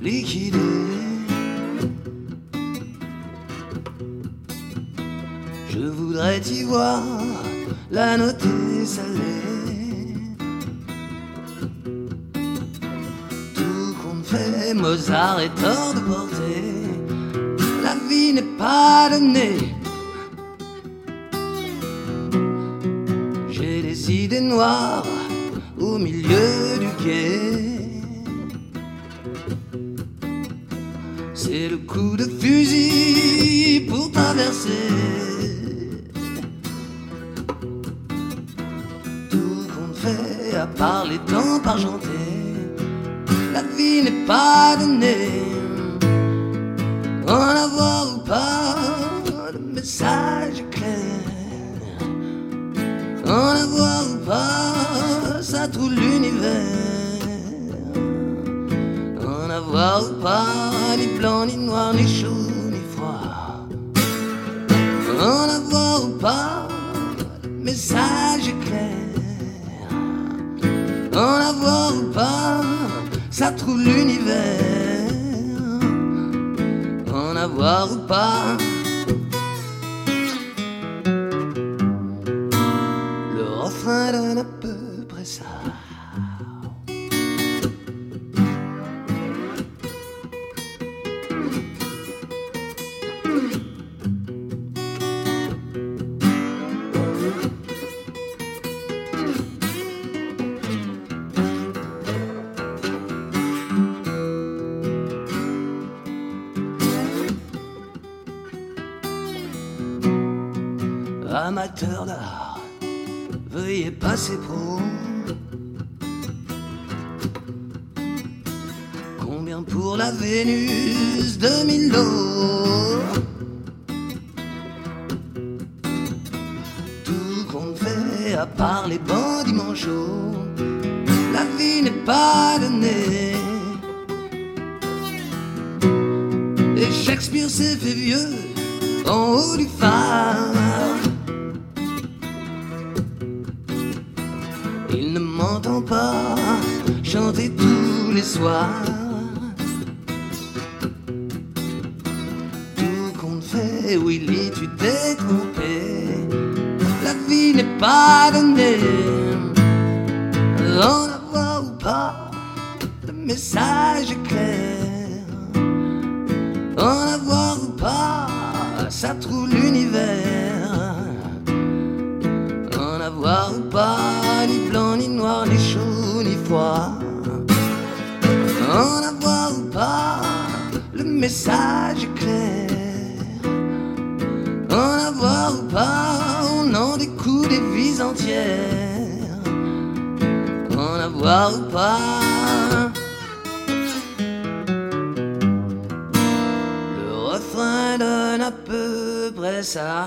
liquidé. Je voudrais t'y voir la noter salée. Tout compte fait, Mozart est hors de portée. La vie n'est pas donnée. J'ai des idées noires au milieu C'est le coup de fusil pour traverser. Tout compte fait à part les temps argentés. La vie n'est pas donnée. En avoir ou pas, le message clair. En avoir ou pas, ça trouve l'univers. Avoir ou pas, ni blanc, ni noir, ni chaud, ni froid. En avoir ou pas, le message est clair. En avoir ou pas, ça trouve l'univers. En avoir ou pas. Le refrain donne à peu près ça. Amateur d'art, veuillez passer pro. Combien pour la Vénus de Milo Tout compte fait à part les bandits manchots. La vie n'est pas donnée. Et Shakespeare s'est fait vieux en haut du phare. Pas chanter tous les soirs. Tout compte fait, Willy, tu t'es trompé. La vie n'est pas donnée. En avoir ou pas, le message est clair. En avoir ou pas, ça trouve l'univers. En avoir ou pas, le message est clair. En avoir ou pas, on en découle des vies entières. En avoir ou pas. Le refrain donne à peu près ça.